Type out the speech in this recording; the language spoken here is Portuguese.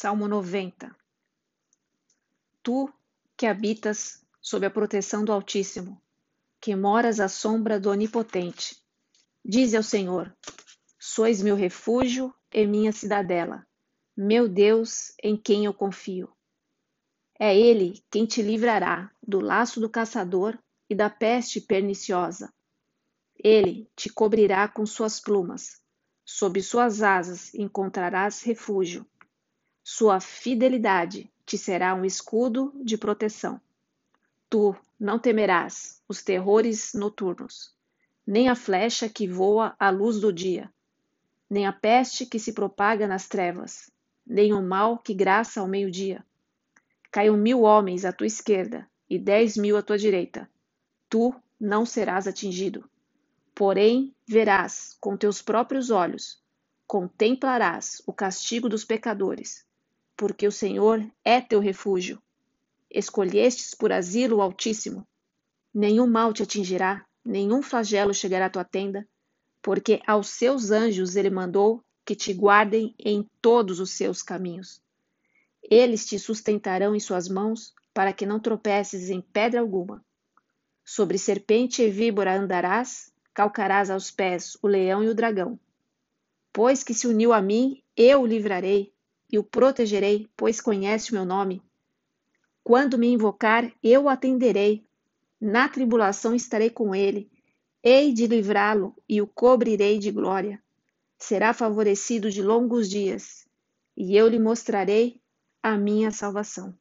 Salmo 90 Tu que habitas sob a proteção do Altíssimo, que moras à sombra do Onipotente, dize ao Senhor: Sois meu refúgio e minha cidadela, meu Deus em quem eu confio. É Ele quem te livrará do laço do caçador e da peste perniciosa. Ele te cobrirá com suas plumas, sob suas asas encontrarás refúgio. Sua fidelidade te será um escudo de proteção. Tu não temerás os terrores noturnos, nem a flecha que voa à luz do dia, nem a peste que se propaga nas trevas, nem o mal que graça ao meio-dia. Caiam mil homens à tua esquerda e dez mil à tua direita. Tu não serás atingido. Porém, verás com teus próprios olhos, contemplarás o castigo dos pecadores, porque o Senhor é teu refúgio. Escolhestes por asilo o Altíssimo. Nenhum mal te atingirá, nenhum flagelo chegará à tua tenda, porque aos seus anjos ele mandou que te guardem em todos os seus caminhos. Eles te sustentarão em suas mãos, para que não tropeces em pedra alguma. Sobre serpente e víbora andarás, calcarás aos pés o leão e o dragão. Pois que se uniu a mim, eu o livrarei e o protegerei, pois conhece o meu nome. Quando me invocar, eu o atenderei. Na tribulação estarei com ele. Hei de livrá-lo e o cobrirei de glória. Será favorecido de longos dias, e eu lhe mostrarei a minha salvação.